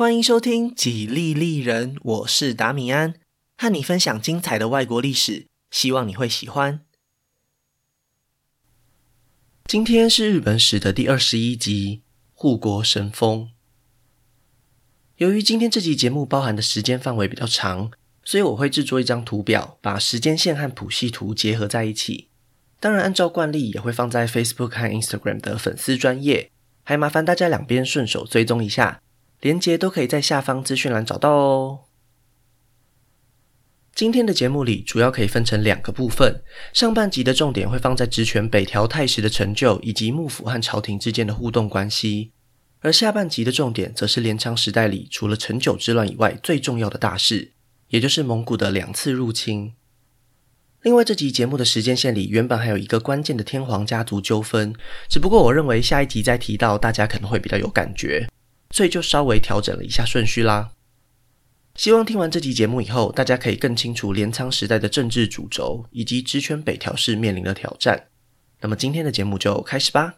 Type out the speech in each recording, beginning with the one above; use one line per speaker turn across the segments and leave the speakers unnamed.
欢迎收听《几利利人》，我是达米安，和你分享精彩的外国历史，希望你会喜欢。今天是日本史的第二十一集《护国神风》。由于今天这集节目包含的时间范围比较长，所以我会制作一张图表，把时间线和谱系图结合在一起。当然，按照惯例，也会放在 Facebook 和 Instagram 的粉丝专页，还麻烦大家两边顺手追踪一下。连结都可以在下方资讯栏找到哦。今天的节目里主要可以分成两个部分，上半集的重点会放在职权北条泰时的成就以及幕府和朝廷之间的互动关系，而下半集的重点则是镰仓时代里除了成久之乱以外最重要的大事，也就是蒙古的两次入侵。另外，这集节目的时间线里原本还有一个关键的天皇家族纠纷，只不过我认为下一集再提到，大家可能会比较有感觉。所以就稍微调整了一下顺序啦。希望听完这集节目以后，大家可以更清楚镰仓时代的政治主轴以及职权北条氏面临的挑战。那么今天的节目就开始吧。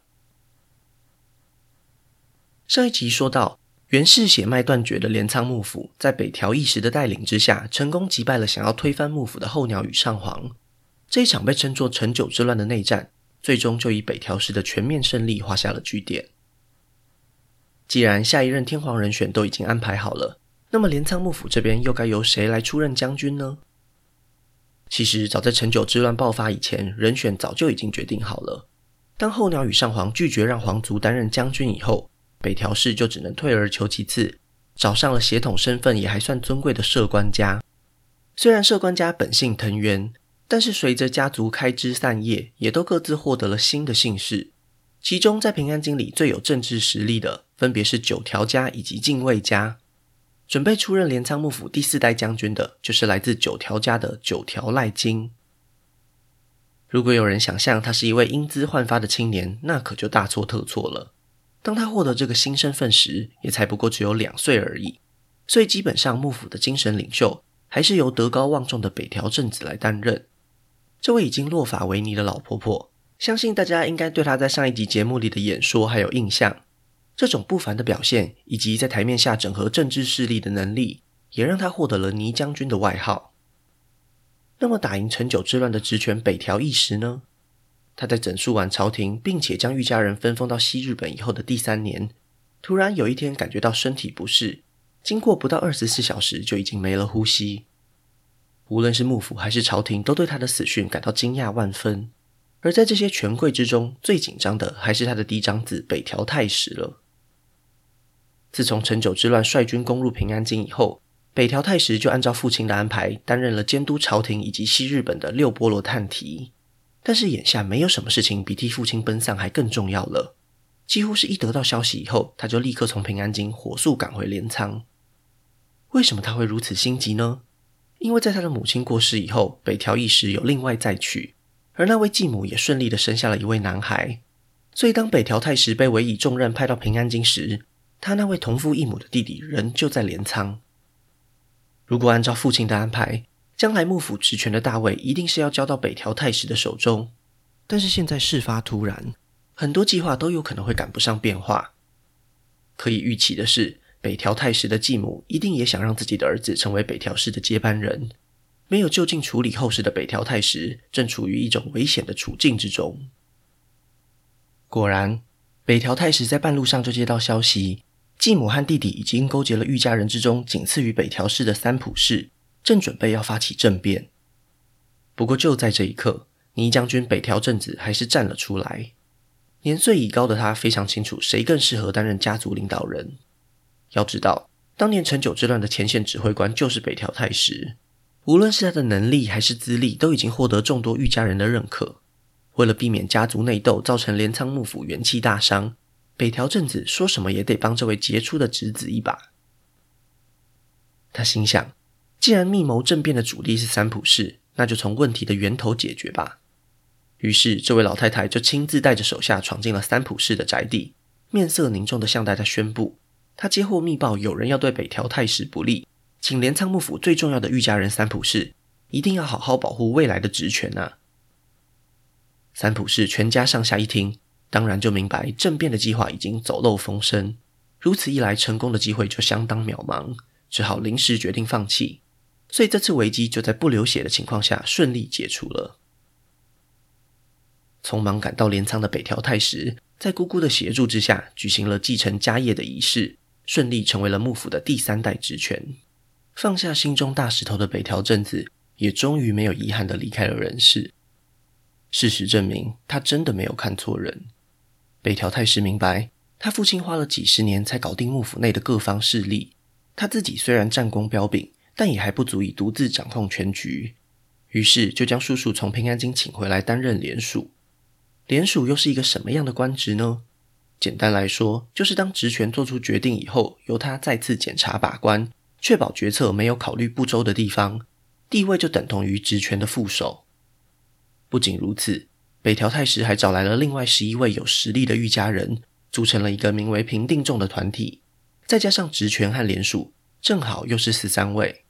上一集说到，源氏血脉断绝的镰仓幕府，在北条义时的带领之下，成功击败了想要推翻幕府的后鸟羽上皇。这一场被称作成久之乱的内战，最终就以北条氏的全面胜利画下了句点。既然下一任天皇人选都已经安排好了，那么镰仓幕府这边又该由谁来出任将军呢？其实早在陈久之乱爆发以前，人选早就已经决定好了。当后鸟羽上皇拒绝让皇族担任将军以后，北条氏就只能退而求其次，找上了血统身份也还算尊贵的摄关家。虽然摄关家本姓藤原，但是随着家族开枝散叶，也都各自获得了新的姓氏。其中，在平安京里最有政治实力的，分别是九条家以及近卫家。准备出任镰仓幕府第四代将军的，就是来自九条家的九条赖金。如果有人想象他是一位英姿焕发的青年，那可就大错特错了。当他获得这个新身份时，也才不过只有两岁而已。所以，基本上幕府的精神领袖还是由德高望重的北条政子来担任。这位已经落发为尼的老婆婆。相信大家应该对她在上一集节目里的演说还有印象，这种不凡的表现以及在台面下整合政治势力的能力，也让他获得了倪将军的外号。那么打赢成久之乱的职权北条义时呢？他在整肃完朝廷，并且将御家人分封到西日本以后的第三年，突然有一天感觉到身体不适，经过不到二十四小时就已经没了呼吸。无论是幕府还是朝廷，都对他的死讯感到惊讶万分。而在这些权贵之中，最紧张的还是他的嫡长子北条泰时了。自从成久之乱率军攻入平安京以后，北条泰时就按照父亲的安排，担任了监督朝廷以及西日本的六波罗探题。但是眼下没有什么事情比替父亲奔丧还更重要了。几乎是一得到消息以后，他就立刻从平安京火速赶回镰仓。为什么他会如此心急呢？因为在他的母亲过世以后，北条义时有另外再娶。而那位继母也顺利的生下了一位男孩，所以当北条泰时被委以重任派到平安京时，他那位同父异母的弟弟仍旧在镰仓。如果按照父亲的安排，将来幕府职权的大位一定是要交到北条太时的手中。但是现在事发突然，很多计划都有可能会赶不上变化。可以预期的是，北条太时的继母一定也想让自己的儿子成为北条氏的接班人。没有就近处理后事的北条太时，正处于一种危险的处境之中。果然，北条太时在半路上就接到消息，继母和弟弟已经勾结了御家人之中仅次于北条氏的三浦氏，正准备要发起政变。不过就在这一刻，尼将军北条政子还是站了出来。年岁已高的他非常清楚，谁更适合担任家族领导人。要知道，当年成久之乱的前线指挥官就是北条泰时。无论是他的能力还是资历，都已经获得众多御家人的认可。为了避免家族内斗造成镰仓幕府元气大伤，北条政子说什么也得帮这位杰出的侄子一把。他心想，既然密谋政变的主力是三浦氏，那就从问题的源头解决吧。于是，这位老太太就亲自带着手下闯进了三浦氏的宅地，面色凝重地向大家宣布：她接获密报，有人要对北条泰时不利。请镰仓幕府最重要的御家人三浦氏一定要好好保护未来的职权啊！三浦氏全家上下一听，当然就明白政变的计划已经走漏风声，如此一来，成功的机会就相当渺茫，只好临时决定放弃。所以这次危机就在不流血的情况下顺利解除了。匆忙赶到镰仓的北条泰时，在姑姑的协助之下，举行了继承家业的仪式，顺利成为了幕府的第三代职权。放下心中大石头的北条政子，也终于没有遗憾地离开了人世。事实证明，他真的没有看错人。北条泰时明白，他父亲花了几十年才搞定幕府内的各方势力，他自己虽然战功彪炳，但也还不足以独自掌控全局。于是就将叔叔从平安京请回来担任连署。连署又是一个什么样的官职呢？简单来说，就是当职权做出决定以后，由他再次检查把关，确保决策没有考虑不周的地方，地位就等同于职权的副手。不仅如此，北条泰时还找来了另外十一位有实力的御家人，组成了一个名为平定众的团体，再加上职权和联署，正好又是十三位，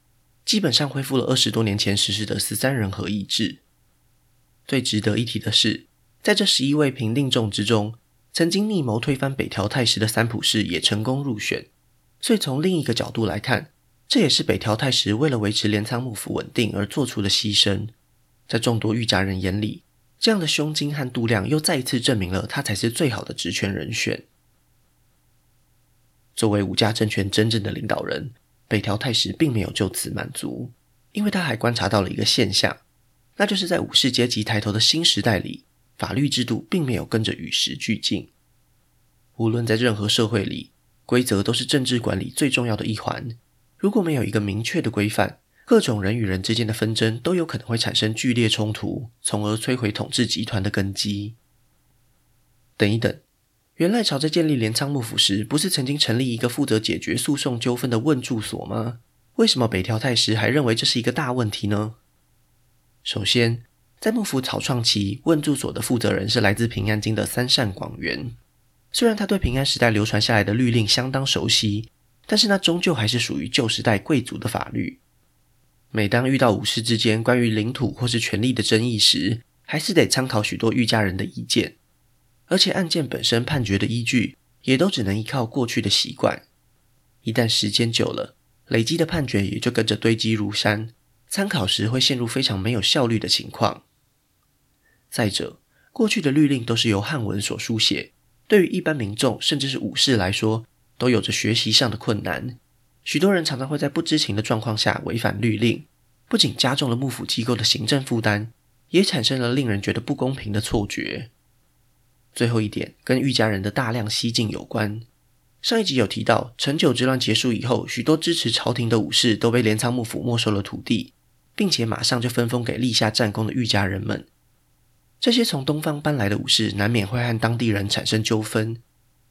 基本上恢复了二十多年前实施的十三人合议制。最值得一提的是，在这十一位平定众之中，曾经密谋推翻北条泰时的三浦氏也成功入选。所以从另一个角度来看，这也是北条泰时为了维持镰仓幕府稳定而做出的牺牲。在众多御家人眼里，这样的胸襟和度量又再一次证明了他才是最好的职权人选。作为武家政权真正的领导人，北条泰时并没有就此满足，因为他还观察到了一个现象，那就是在武士阶级抬头的新时代里。法律制度并没有跟着与时俱进。无论在任何社会里，规则都是政治管理最重要的一环。如果没有一个明确的规范，各种人与人之间的纷争都有可能会产生剧烈冲突，从而摧毁统治集团的根基。等一等，原赖朝在建立镰仓幕府时，不是曾经成立一个负责解决诉讼纠纷的问住所吗？为什么北条泰时还认为这是一个大问题呢？首先，在幕府草创期，问住所的负责人是来自平安京的三善广元。虽然他对平安时代流传下来的律令相当熟悉，但是那终究还是属于旧时代贵族的法律。每当遇到武士之间关于领土或是权力的争议时，还是得参考许多御家人的意见。而且案件本身判决的依据，也都只能依靠过去的习惯。一旦时间久了，累积的判决也就跟着堆积如山，参考时会陷入非常没有效率的情况。再者，过去的律令都是由汉文所书写，对于一般民众甚至是武士来说，都有着学习上的困难。许多人常常会在不知情的状况下违反律令，不仅加重了幕府机构的行政负担，也产生了令人觉得不公平的错觉。最后一点跟御家人的大量西进有关。上一集有提到，承久之乱结束以后，许多支持朝廷的武士都被镰仓幕府没收了土地，并且马上就分封给立下战功的御家人们。这些从东方搬来的武士难免会和当地人产生纠纷，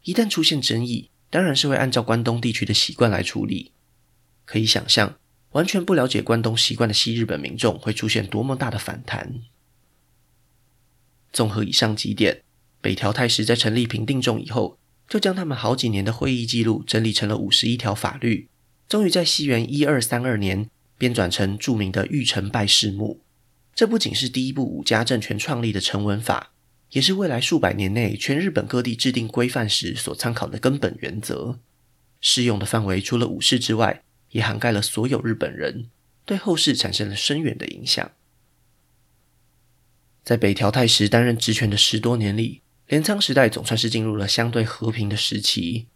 一旦出现争议，当然是会按照关东地区的习惯来处理。可以想象，完全不了解关东习惯的西日本民众会出现多么大的反弹。综合以上几点，北条泰时在成立平定众以后，就将他们好几年的会议记录整理成了五十一条法律，终于在西元一二三二年编纂成著名的《御成败事目》。这不仅是第一部武家政权创立的成文法，也是未来数百年内全日本各地制定规范时所参考的根本原则。适用的范围除了武士之外，也涵盖了所有日本人，对后世产生了深远的影响。在北条泰时担任职权的十多年里，镰仓时代总算是进入了相对和平的时期。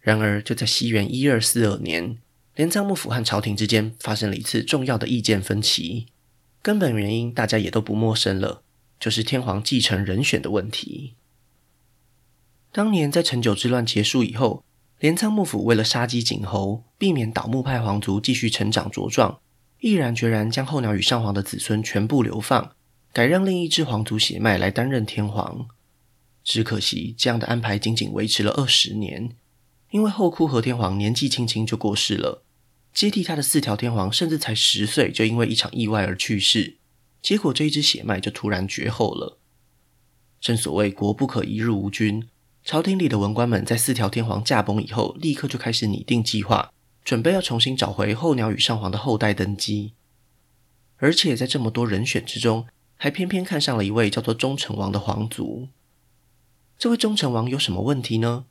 然而，就在西元一二四二年，镰仓幕府和朝廷之间发生了一次重要的意见分歧。根本原因大家也都不陌生了，就是天皇继承人选的问题。当年在陈久之乱结束以后，镰仓幕府为了杀鸡儆猴，避免倒幕派皇族继续成长茁壮，毅然决然将后鸟羽上皇的子孙全部流放，改让另一支皇族血脉来担任天皇。只可惜这样的安排仅仅维持了二十年，因为后枯河天皇年纪轻轻就过世了。接替他的四条天皇甚至才十岁，就因为一场意外而去世。结果这一支血脉就突然绝后了。正所谓国不可一日无君，朝廷里的文官们在四条天皇驾崩以后，立刻就开始拟定计划，准备要重新找回候鸟羽上皇的后代登基。而且在这么多人选之中，还偏偏看上了一位叫做忠成王的皇族。这位忠成王有什么问题呢？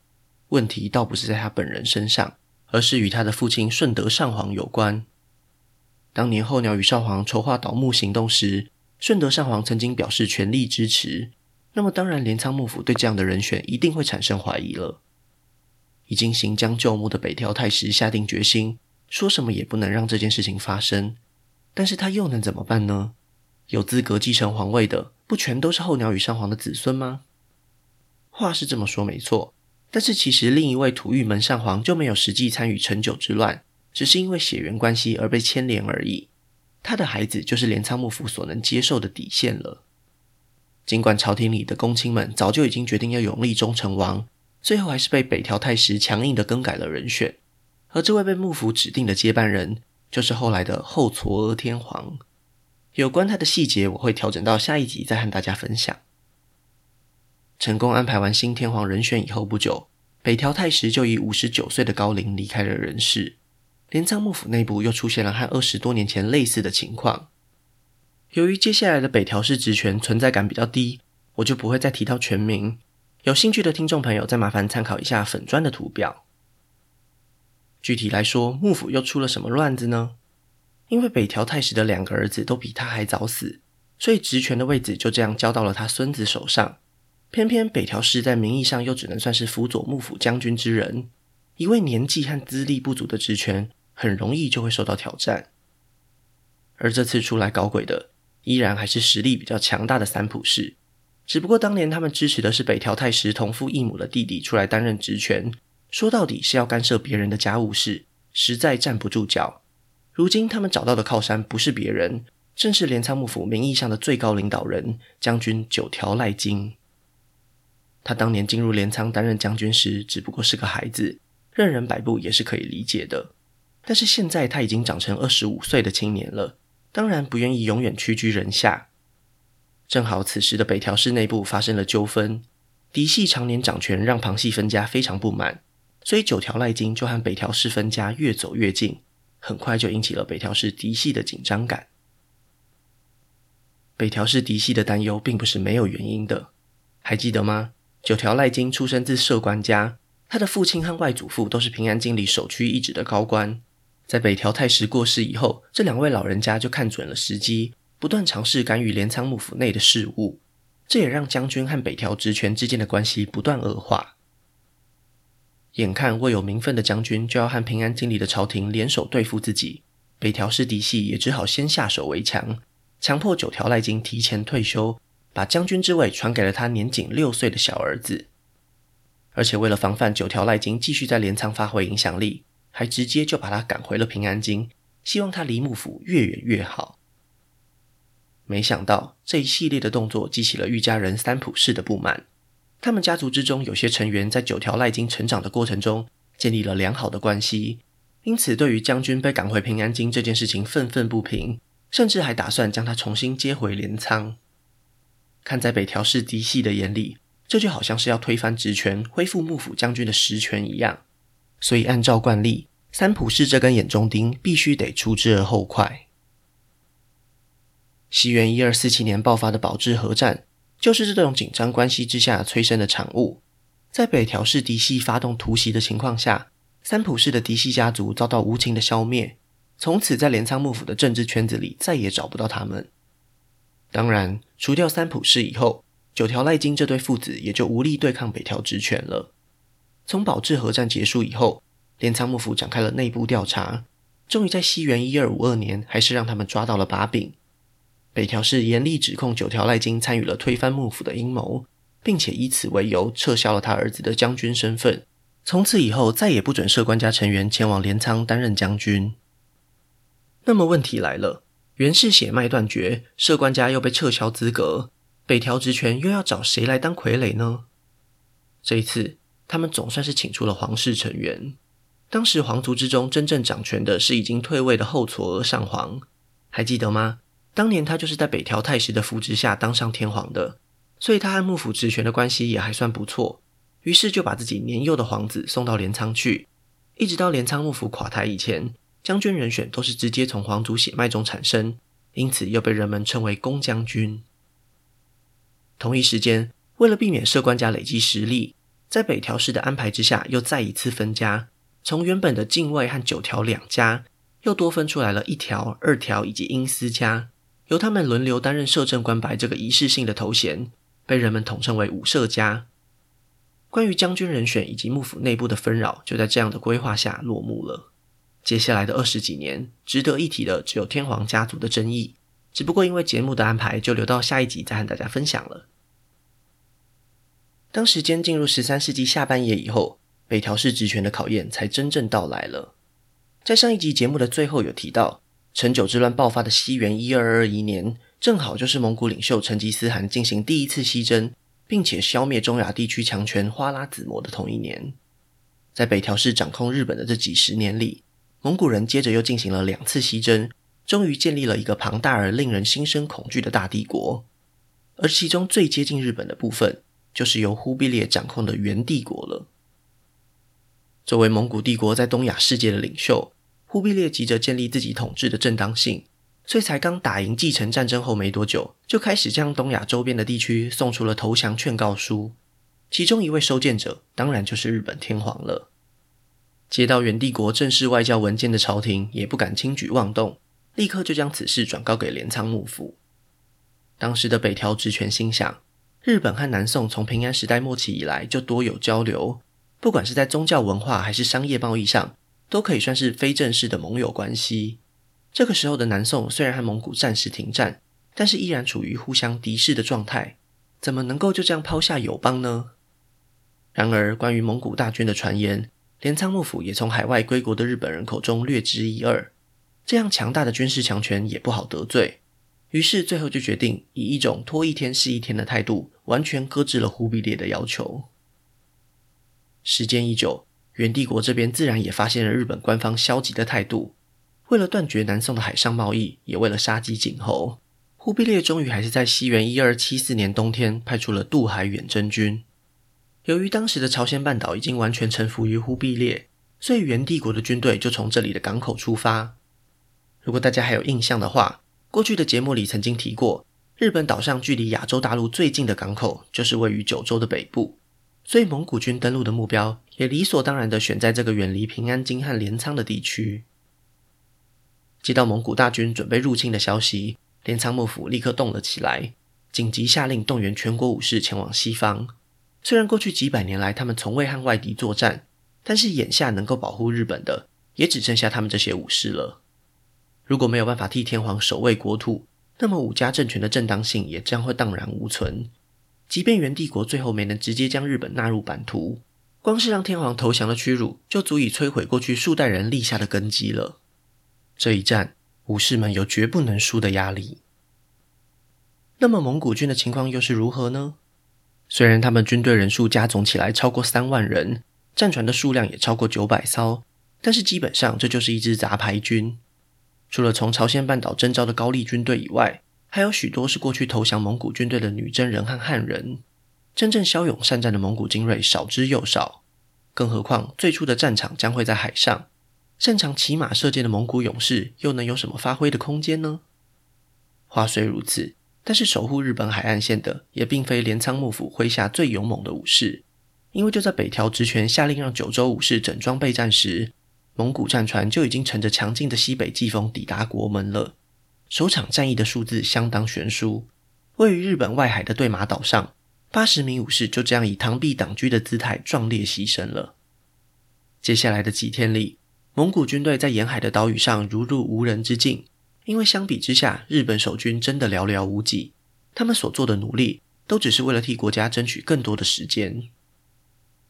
问题倒不是在他本人身上，而是与他的父亲顺德上皇有关。当年候鸟羽上皇筹划倒幕行动时，顺德上皇曾经表示全力支持。那么，当然镰仓幕府对这样的人选一定会产生怀疑了。已经行将就木的北条泰时下定决心，说什么也不能让这件事情发生。但是他又能怎么办呢？有资格继承皇位的，不全都是候鸟羽上皇的子孙吗？话是这么说没错，但是其实另一位土御门上皇就没有实际参与承久之乱，只是因为血缘关系而被牵连而已。他的孩子就是镰仓幕府所能接受的底线了。尽管朝廷里的公卿们早就已经决定要永立忠成王，最后还是被北条泰时强硬的更改了人选。而这位被幕府指定的接班人，就是后来的后嵯峨天皇。有关他的细节，我会调整到下一集再和大家分享。成功安排完新天皇人选以后不久，北条泰时就以五十九岁的高龄离开了人世。镰仓幕府内部又出现了和二十多年前类似的情况。由于接下来的北条氏职权存在感比较低，我就不会再提到全名。有兴趣的听众朋友，再麻烦参考一下粉砖的图表。具体来说，幕府又出了什么乱子呢？因为北条泰时的两个儿子都比他还早死，所以职权的位置就这样交到了他孙子手上。偏偏北条氏在名义上又只能算是辅佐幕府将军之人，一位年纪和资历不足的职权，很容易就会受到挑战。而这次出来搞鬼的，依然还是实力比较强大的三浦氏，只不过当年他们支持的是北条泰时同父异母的弟弟出来担任职权，说到底是要干涉别人的家务事，实在站不住脚。如今他们找到的靠山不是别人，正是镰仓幕府名义上的最高领导人将军九条赖金。他当年进入镰仓担任将军时，只不过是个孩子，任人摆布也是可以理解的。但是现在他已经长成二十五岁的青年了，当然不愿意永远屈居人下。正好此时的北条氏内部发生了纠纷，嫡系常年掌权，让旁系分家非常不满，所以九条赖金就和北条氏分家越走越近。很快就引起了北条氏嫡系的紧张感。北条氏嫡系的担忧并不是没有原因的，还记得吗？九条赖金出身自摄官家，他的父亲和外祖父都是平安京里首屈一指的高官。在北条泰时过世以后，这两位老人家就看准了时机，不断尝试干预镰仓幕府内的事务，这也让将军和北条职权之间的关系不断恶化。眼看握有名分的将军就要和平安京里的朝廷联手对付自己，北条氏嫡系也只好先下手为强，强迫九条赖金提前退休，把将军之位传给了他年仅六岁的小儿子。而且为了防范九条赖金继续在镰仓发挥影响力，还直接就把他赶回了平安京，希望他离幕府越远越好。没想到这一系列的动作激起了御家人三浦氏的不满。他们家族之中有些成员在九条赖金成长的过程中建立了良好的关系，因此对于将军被赶回平安京这件事情愤愤不平，甚至还打算将他重新接回镰仓。看在北条氏嫡系的眼里，这就好像是要推翻职权、恢复幕府将军的实权一样，所以按照惯例，三浦氏这根眼中钉必须得除之而后快。西元一二四七年爆发的保志合战。就是这种紧张关系之下催生的产物。在北条氏嫡系发动突袭的情况下，三浦氏的嫡系家族遭到无情的消灭，从此在镰仓幕府的政治圈子里再也找不到他们。当然，除掉三浦氏以后，九条赖金这对父子也就无力对抗北条职权了。从保志合战结束以后，镰仓幕府展开了内部调查，终于在西元一二五二年，还是让他们抓到了把柄。北条氏严厉指控九条赖金参与了推翻幕府的阴谋，并且以此为由撤销了他儿子的将军身份。从此以后，再也不准摄关家成员前往镰仓担任将军。那么问题来了，源氏血脉断绝，摄关家又被撤销资格，北条职权又要找谁来当傀儡呢？这一次，他们总算是请出了皇室成员。当时皇族之中真正掌权的是已经退位的后嵯峨上皇，还记得吗？当年他就是在北条太时的扶植下当上天皇的，所以他和幕府职权的关系也还算不错。于是就把自己年幼的皇子送到镰仓去，一直到镰仓幕府垮台以前，将军人选都是直接从皇族血脉中产生，因此又被人们称为公将军。同一时间，为了避免摄关家累积实力，在北条氏的安排之下，又再一次分家，从原本的近卫和九条两家，又多分出来了一条、二条以及英司家，由他们轮流担任摄政官白这个仪式性的头衔，被人们统称为武摄家。关于将军人选以及幕府内部的纷扰，就在这样的规划下落幕了。接下来的二十几年，值得一提的只有天皇家族的争议，只不过因为节目的安排，就留到下一集再和大家分享了。当时间进入十三世纪下半叶以后，北条氏职权的考验才真正到来了。在上一集节目的最后有提到，成九之乱爆发的西元一二二一年，正好就是蒙古领袖成吉思汗进行第一次西征，并且消灭中亚地区强权花剌子模的同一年。在北条氏掌控日本的这几十年里，蒙古人接着又进行了两次西征，终于建立了一个庞大而令人心生恐惧的大帝国。而其中最接近日本的部分，就是由忽必烈掌控的元帝国了。作为蒙古帝国在东亚世界的领袖，忽必烈急着建立自己统治的正当性，所以才刚打赢继承战争后没多久，就开始将东亚周边的地区送出了投降劝告书。其中一位收件者，当然就是日本天皇了。接到元帝国正式外交文件的朝廷，也不敢轻举妄动，立刻就将此事转告给镰仓幕府。当时的北条直权心想。日本和南宋从平安时代末期以来就多有交流，不管是在宗教文化还是商业贸易上，都可以算是非正式的盟友关系。这个时候的南宋虽然和蒙古暂时停战，但是依然处于互相敌视的状态，怎么能够就这样抛下友邦呢？然而，关于蒙古大军的传言，镰仓幕府也从海外归国的日本人口中略知一二。这样强大的军事强权也不好得罪。于是最后就决定以一种拖一天是一天的态度，完全搁置了忽必烈的要求。时间一久，元帝国这边自然也发现了日本官方消极的态度。为了断绝南宋的海上贸易，也为了杀鸡儆猴，忽必烈终于还是在西元一二七四年冬天派出了渡海远征军。由于当时的朝鲜半岛已经完全臣服于忽必烈，所以元帝国的军队就从这里的港口出发。如果大家还有印象的话，过去的节目里曾经提过，日本岛上距离亚洲大陆最近的港口就是位于九州的北部，所以蒙古军登陆的目标也理所当然地选在这个远离平安京和镰仓的地区。接到蒙古大军准备入侵的消息，镰仓幕府立刻动了起来，紧急下令动员全国武士前往西方。虽然过去几百年来他们从未和外敌作战，但是眼下能够保护日本的，也只剩下他们这些武士了。如果没有办法替天皇守卫国土，那么武家政权的正当性也将会荡然无存。即便元帝国最后没能直接将日本纳入版图，光是让天皇投降的屈辱，就足以摧毁过去数代人立下的根基了。这一战，武士们有绝不能输的压力。那么蒙古军的情况又是如何呢？虽然他们军队人数加总起来超过三万人，战船的数量也超过九百艘，但是基本上这就是一支杂牌军。除了从朝鲜半岛征召的高丽军队以外，还有许多是过去投降蒙古军队的女真人和汉人。真正骁勇善战的蒙古精锐少之又少。更何况最初的战场将会在海上，擅长骑马射箭的蒙古勇士又能有什么发挥的空间呢？话虽如此，但是守护日本海岸线的也并非镰仓幕府麾下最勇猛的武士，因为就在北条直权下令让九州武士整装备战时。蒙古战船就已经乘着强劲的西北季风抵达国门了。首场战役的数字相当悬殊，位于日本外海的对马岛上，八十名武士就这样以螳臂挡车的姿态壮烈牺牲了。接下来的几天里，蒙古军队在沿海的岛屿上如入无人之境，因为相比之下，日本守军真的寥寥无几。他们所做的努力，都只是为了替国家争取更多的时间。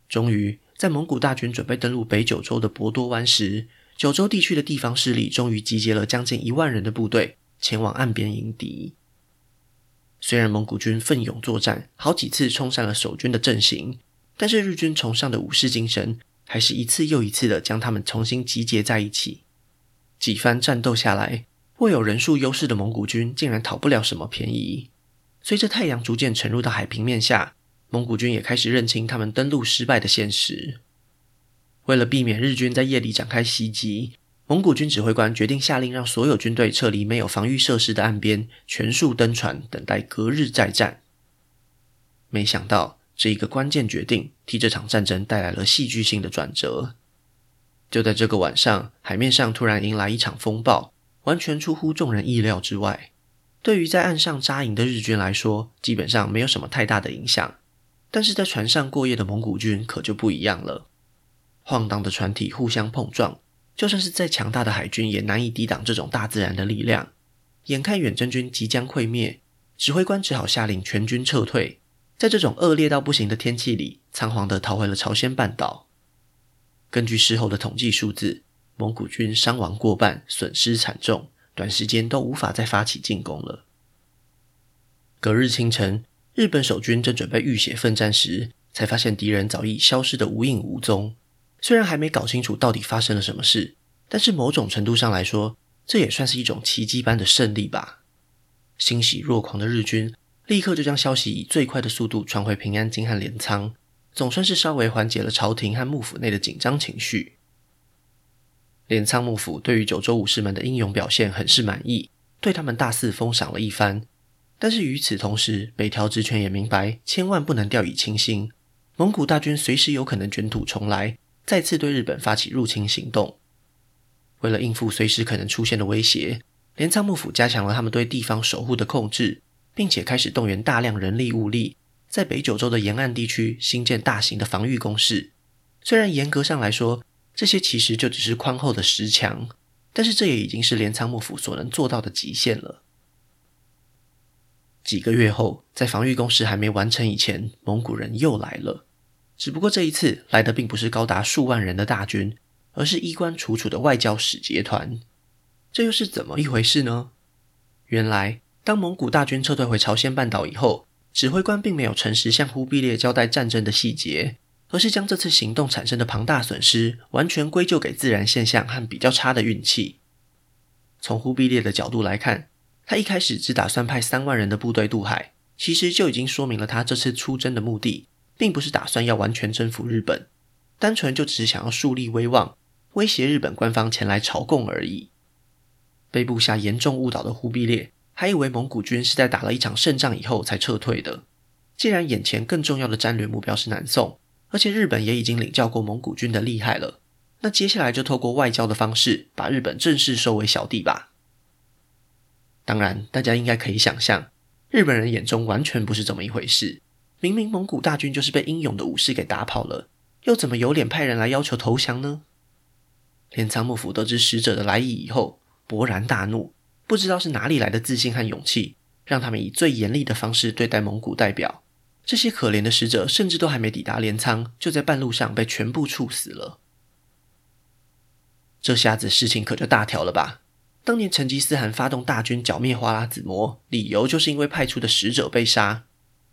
终于。在蒙古大军准备登陆北九州的博多湾时，九州地区的地方势力终于集结了将近一万人的部队前往岸边迎敌。虽然蒙古军奋勇作战，好几次冲散了守军的阵型，但是日军崇尚的武士精神，还是一次又一次的将他们重新集结在一起。几番战斗下来，握有人数优势的蒙古军竟然讨不了什么便宜。随着太阳逐渐沉入到海平面下，蒙古军也开始认清他们登陆失败的现实。为了避免日军在夜里展开袭击，蒙古军指挥官决定下令让所有军队撤离没有防御设施的岸边，全数登船，等待隔日再战。没想到，这一个关键决定替这场战争带来了戏剧性的转折。就在这个晚上，海面上突然迎来一场风暴，完全出乎众人意料之外。对于在岸上扎营的日军来说，基本上没有什么太大的影响。但是在船上过夜的蒙古军可就不一样了。晃荡的船体互相碰撞，就算是再强大的海军也难以抵挡这种大自然的力量。眼看远征军即将溃灭，指挥官只好下令全军撤退。在这种恶劣到不行的天气里，仓皇地逃回了朝鲜半岛。根据事后的统计数字，蒙古军伤亡过半，损失惨重。短时间都无法再发起进攻了。隔日清晨，日本守军正准备浴血奋战时，才发现敌人早已消失得无影无踪。虽然还没搞清楚到底发生了什么事，但是某种程度上来说，这也算是一种奇迹般的胜利吧。欣喜若狂的日军立刻就将消息以最快的速度传回平安京和镰仓，总算是稍微缓解了朝廷和幕府内的紧张情绪。镰仓幕府对于九州武士们的英勇表现很是满意，对他们大肆封赏了一番。但是与此同时，北条直权也明白，千万不能掉以轻心。蒙古大军随时有可能卷土重来，再次对日本发起入侵行动。为了应付随时可能出现的威胁，镰仓幕府加强了他们对地方守护的控制，并且开始动员大量人力物力，在北九州的沿岸地区兴建大型的防御工事。虽然严格上来说，这些其实就只是宽厚的石墙，但是这也已经是镰仓幕府所能做到的极限了。几个月后，在防御工事还没完成以前，蒙古人又来了。只不过这一次来的并不是高达数万人的大军，而是衣冠楚楚的外交使节团。这又是怎么一回事呢？原来，当蒙古大军撤退回朝鲜半岛以后，指挥官并没有诚实向忽必烈交代战争的细节。而是将这次行动产生的庞大损失完全归咎给自然现象和比较差的运气。从忽必烈的角度来看，他一开始只打算派三万人的部队渡海，其实就已经说明了他这次出征的目的，并不是打算要完全征服日本，单纯就只是想要树立威望，威胁日本官方前来朝贡而已。被部下严重误导的忽必烈，还以为蒙古军是在打了一场胜仗以后才撤退的。既然眼前更重要的战略目标是南宋。而且日本也已经领教过蒙古军的厉害了，那接下来就透过外交的方式把日本正式收为小弟吧。当然，大家应该可以想象，日本人眼中完全不是这么一回事。明明蒙古大军就是被英勇的武士给打跑了，又怎么有脸派人来要求投降呢？镰仓幕府得知使者的来意以后，勃然大怒，不知道是哪里来的自信和勇气，让他们以最严厉的方式对待蒙古代表。这些可怜的使者，甚至都还没抵达镰仓，就在半路上被全部处死了。这下子事情可就大条了吧？当年成吉思汗发动大军剿灭花剌子模，理由就是因为派出的使者被杀。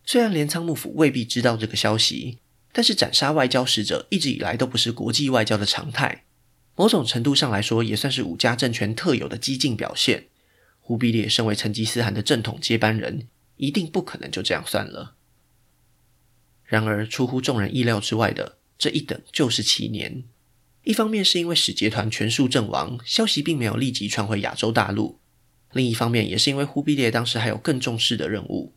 虽然镰仓幕府未必知道这个消息，但是斩杀外交使者一直以来都不是国际外交的常态。某种程度上来说，也算是武家政权特有的激进表现。忽必烈身为成吉思汗的正统接班人，一定不可能就这样算了。然而，出乎众人意料之外的，这一等就是七年。一方面是因为使节团全数阵亡，消息并没有立即传回亚洲大陆；另一方面，也是因为忽必烈当时还有更重视的任务。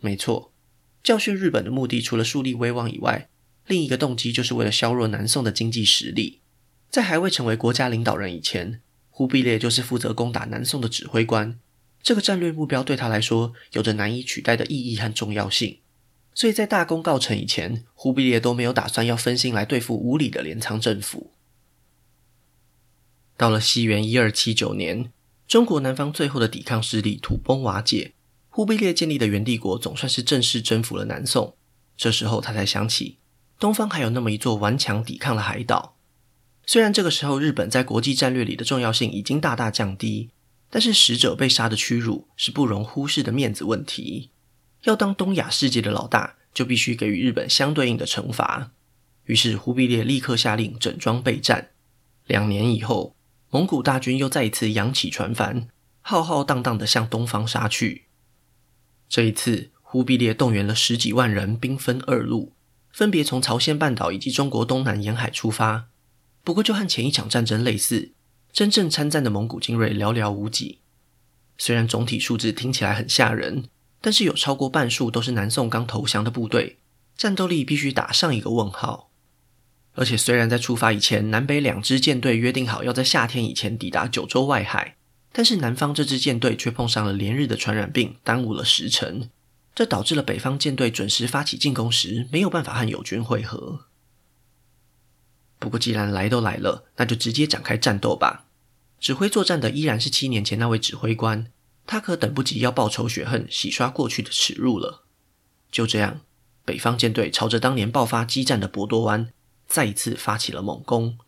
没错，教训日本的目的，除了树立威望以外，另一个动机就是为了削弱南宋的经济实力。在还未成为国家领导人以前，忽必烈就是负责攻打南宋的指挥官。这个战略目标对他来说，有着难以取代的意义和重要性。所以在大功告成以前，忽必烈都没有打算要分心来对付无理的镰仓政府。到了西元一二七九年，中国南方最后的抵抗势力土崩瓦解，忽必烈建立的元帝国总算是正式征服了南宋。这时候他才想起，东方还有那么一座顽强抵抗的海岛。虽然这个时候日本在国际战略里的重要性已经大大降低，但是使者被杀的屈辱是不容忽视的面子问题。要当东亚世界的老大，就必须给予日本相对应的惩罚。于是忽必烈立刻下令整装备战。两年以后，蒙古大军又再一次扬起船帆，浩浩荡荡地向东方杀去。这一次，忽必烈动员了十几万人，兵分二路，分别从朝鲜半岛以及中国东南沿海出发。不过，就和前一场战争类似，真正参战的蒙古精锐寥寥无几。虽然总体数字听起来很吓人。但是有超过半数都是南宋刚投降的部队，战斗力必须打上一个问号。而且，虽然在出发以前，南北两支舰队约定好要在夏天以前抵达九州外海，但是南方这支舰队却碰上了连日的传染病，耽误了时辰。这导致了北方舰队准时发起进攻时没有办法和友军会合。不过，既然来都来了，那就直接展开战斗吧。指挥作战的依然是七年前那位指挥官，他可等不及要报仇雪恨、洗刷过去的耻辱了。就这样，北方舰队朝着当年爆发激战的博多湾，再一次发起了猛攻。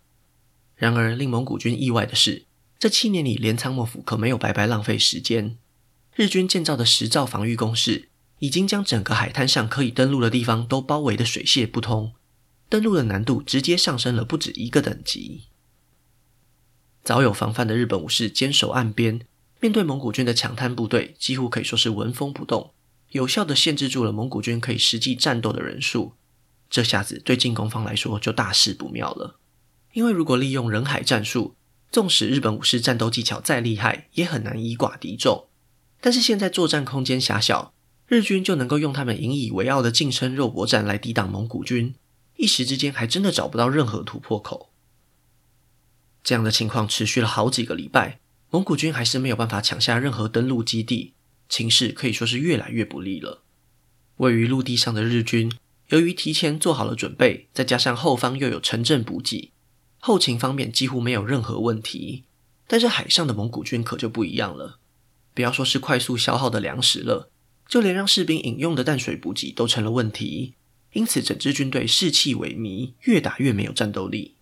然而，令蒙古军意外的是，这七年里，镰仓幕府可没有白白浪费时间。日军建造的十兆防御工事，已经将整个海滩上可以登陆的地方都包围得水泄不通，登陆的难度直接上升了不止一个等级。早有防范的日本武士坚守岸边，面对蒙古军的抢滩部队，几乎可以说是纹风不动，有效地限制住了蒙古军可以实际战斗的人数。这下子对进攻方来说就大事不妙了，因为如果利用人海战术，纵使日本武士战斗技巧再厉害，也很难以寡敌众。但是现在作战空间狭小。日军就能够用他们引以为傲的近身肉搏战来抵挡蒙古军，一时之间还真的找不到任何突破口。这样的情况持续了好几个礼拜，蒙古军还是没有办法抢下任何登陆基地，情势可以说是越来越不利了。位于陆地上的日军，由于提前做好了准备，再加上后方又有城镇补给，后勤方面几乎没有任何问题。但是海上的蒙古军可就不一样了，不要说是快速消耗的粮食了。就连让士兵饮用的淡水补给都成了问题，因此整支军队士气萎靡，越打越没有战斗力。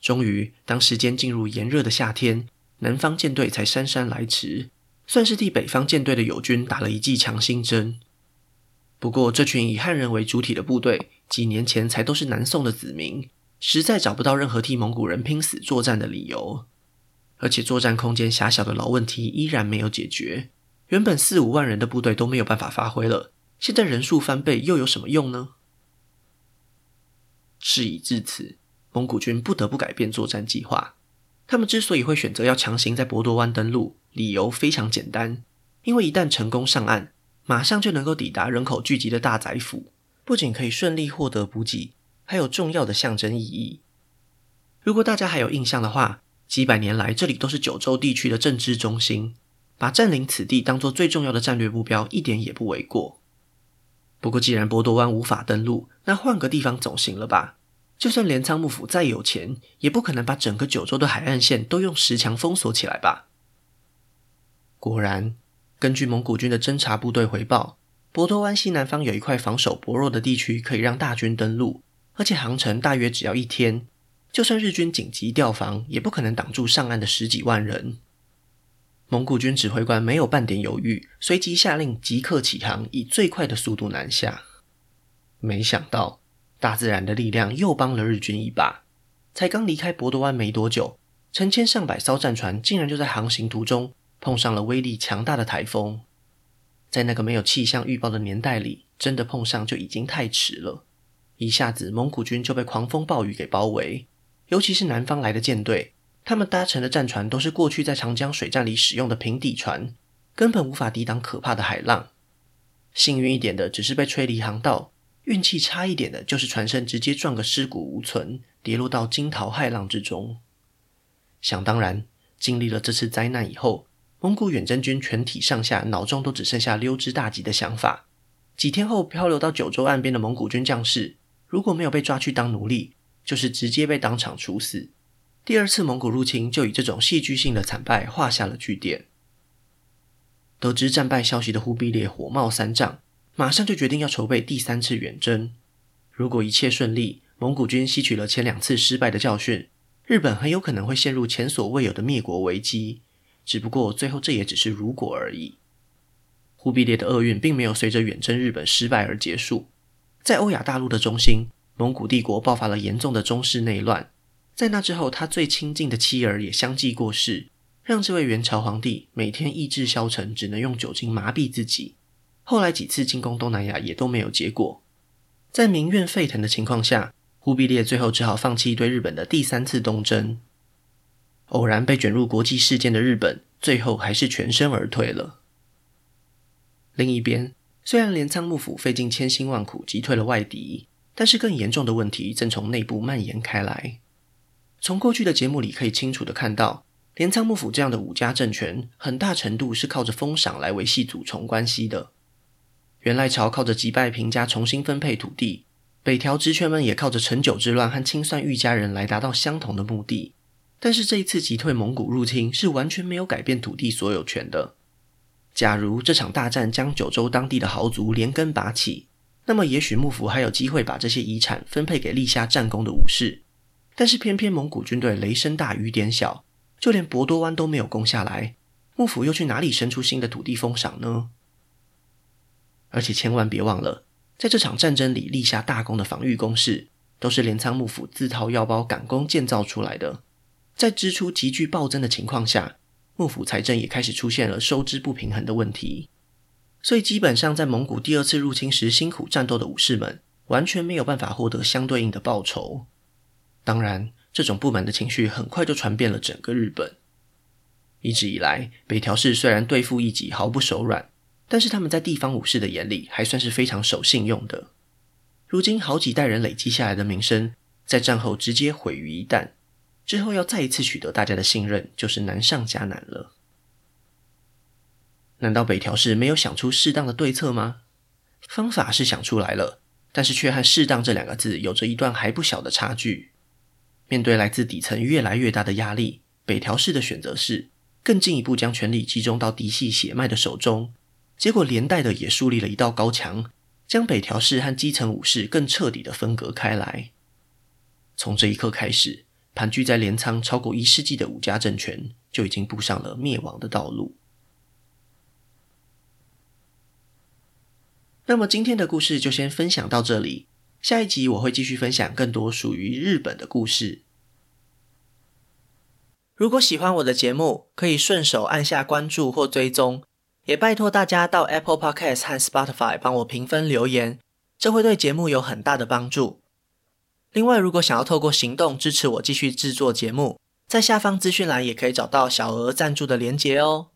终于，当时间进入炎热的夏天，南方舰队才姗姗来迟，算是替北方舰队的友军打了一剂强心针。不过，这群以汉人为主体的部队，几年前才都是南宋的子民，实在找不到任何替蒙古人拼死作战的理由，而且作战空间狭小的老问题依然没有解决。原本四五万人的部队都没有办法发挥了，现在人数翻倍又有什么用呢？事已至此，蒙古军不得不改变作战计划。他们之所以会选择要强行在博多湾登陆，理由非常简单，因为一旦成功上岸，马上就能够抵达人口聚集的大宰府，不仅可以顺利获得补给，还有重要的象征意义。如果大家还有印象的话，几百年来这里都是九州地区的政治中心。把占领此地当做最重要的战略目标，一点也不为过。不过，既然博多湾无法登陆，那换个地方总行了吧？就算镰仓幕府再有钱，也不可能把整个九州的海岸线都用石墙封锁起来吧？果然，根据蒙古军的侦察部队回报，博多湾西南方有一块防守薄弱的地区，可以让大军登陆，而且航程大约只要一天。就算日军紧急调防，也不可能挡住上岸的十几万人。蒙古军指挥官没有半点犹豫，随即下令即刻起航，以最快的速度南下。没想到，大自然的力量又帮了日军一把。才刚离开博多湾没多久，成千上百艘战船竟然就在航行途中碰上了威力强大的台风。在那个没有气象预报的年代里，真的碰上就已经太迟了。一下子，蒙古军就被狂风暴雨给包围，尤其是南方来的舰队。他们搭乘的战船都是过去在长江水战里使用的平底船，根本无法抵挡可怕的海浪。幸运一点的只是被吹离航道，运气差一点的就是船身直接撞个尸骨无存，跌落到惊涛骇浪之中。想当然，经历了这次灾难以后，蒙古远征军全体上下脑中都只剩下溜之大吉的想法。几天后，漂流到九州岸边的蒙古军将士，如果没有被抓去当奴隶，就是直接被当场处死。第二次蒙古入侵就以这种戏剧性的惨败画下了句点。得知战败消息的忽必烈火冒三丈，马上就决定要筹备第三次远征。如果一切顺利，蒙古军吸取了前两次失败的教训，日本很有可能会陷入前所未有的灭国危机。只不过最后这也只是如果而已。忽必烈的厄运并没有随着远征日本失败而结束，在欧亚大陆的中心，蒙古帝国爆发了严重的中室内乱。在那之后，他最亲近的妻儿也相继过世，让这位元朝皇帝每天意志消沉，只能用酒精麻痹自己。后来几次进攻东南亚也都没有结果。在民怨沸腾的情况下，忽必烈最后只好放弃对日本的第三次东征。偶然被卷入国际事件的日本，最后还是全身而退了。另一边，虽然镰仓幕府费尽千辛万苦击退了外敌，但是更严重的问题正从内部蔓延开来。从过去的节目里可以清楚地看到，镰仓幕府这样的武家政权，很大程度是靠着封赏来维系祖从关系的。原赖朝靠着击败平家重新分配土地，北条职权们也靠着成久之乱和清算御家人来达到相同的目的。但是这一次击退蒙古入侵是完全没有改变土地所有权的。假如这场大战将九州当地的豪族连根拔起，那么也许幕府还有机会把这些遗产分配给立下战功的武士。但是偏偏蒙古军队雷声大雨点小，就连博多湾都没有攻下来，幕府又去哪里生出新的土地封赏呢？而且千万别忘了，在这场战争里立下大功的防御工事，都是镰仓幕府自掏腰包赶工建造出来的。在支出急剧暴增的情况下，幕府财政也开始出现了收支不平衡的问题。所以基本上，在蒙古第二次入侵时辛苦战斗的武士们，完全没有办法获得相对应的报酬。当然，这种不满的情绪很快就传遍了整个日本。一直以来，北条氏虽然对付异己毫不手软。但是他们在地方武士的眼里还算是非常守信用的。如今好几代人累积下来的名声，在战后直接毁于一旦。之后要再一次取得大家的信任，就是难上加难了。难道北条氏没有想出适当的对策吗？方法是想出来了，但是却和“适当”这两个字有着一段还不小的差距。面对来自底层越来越大的压力，北条氏的选择是更进一步将权力集中到嫡系血脉的手中。结果连带的也树立了一道高墙，将北条氏和基层武士更彻底的分隔开来。从这一刻开始，盘踞在镰仓超过一世纪的武家政权就已经步上了灭亡的道路。那么今天的故事就先分享到这里，下一集我会继续分享更多属于日本的故事。如果喜欢我的节目，可以顺手按下关注或追踪。也拜托大家到 Apple Podcast 和 Spotify 帮我评分留言，这会对节目有很大的帮助。另外，如果想要透过行动支持我继续制作节目，在下方资讯栏也可以找到小额赞助的连结哦。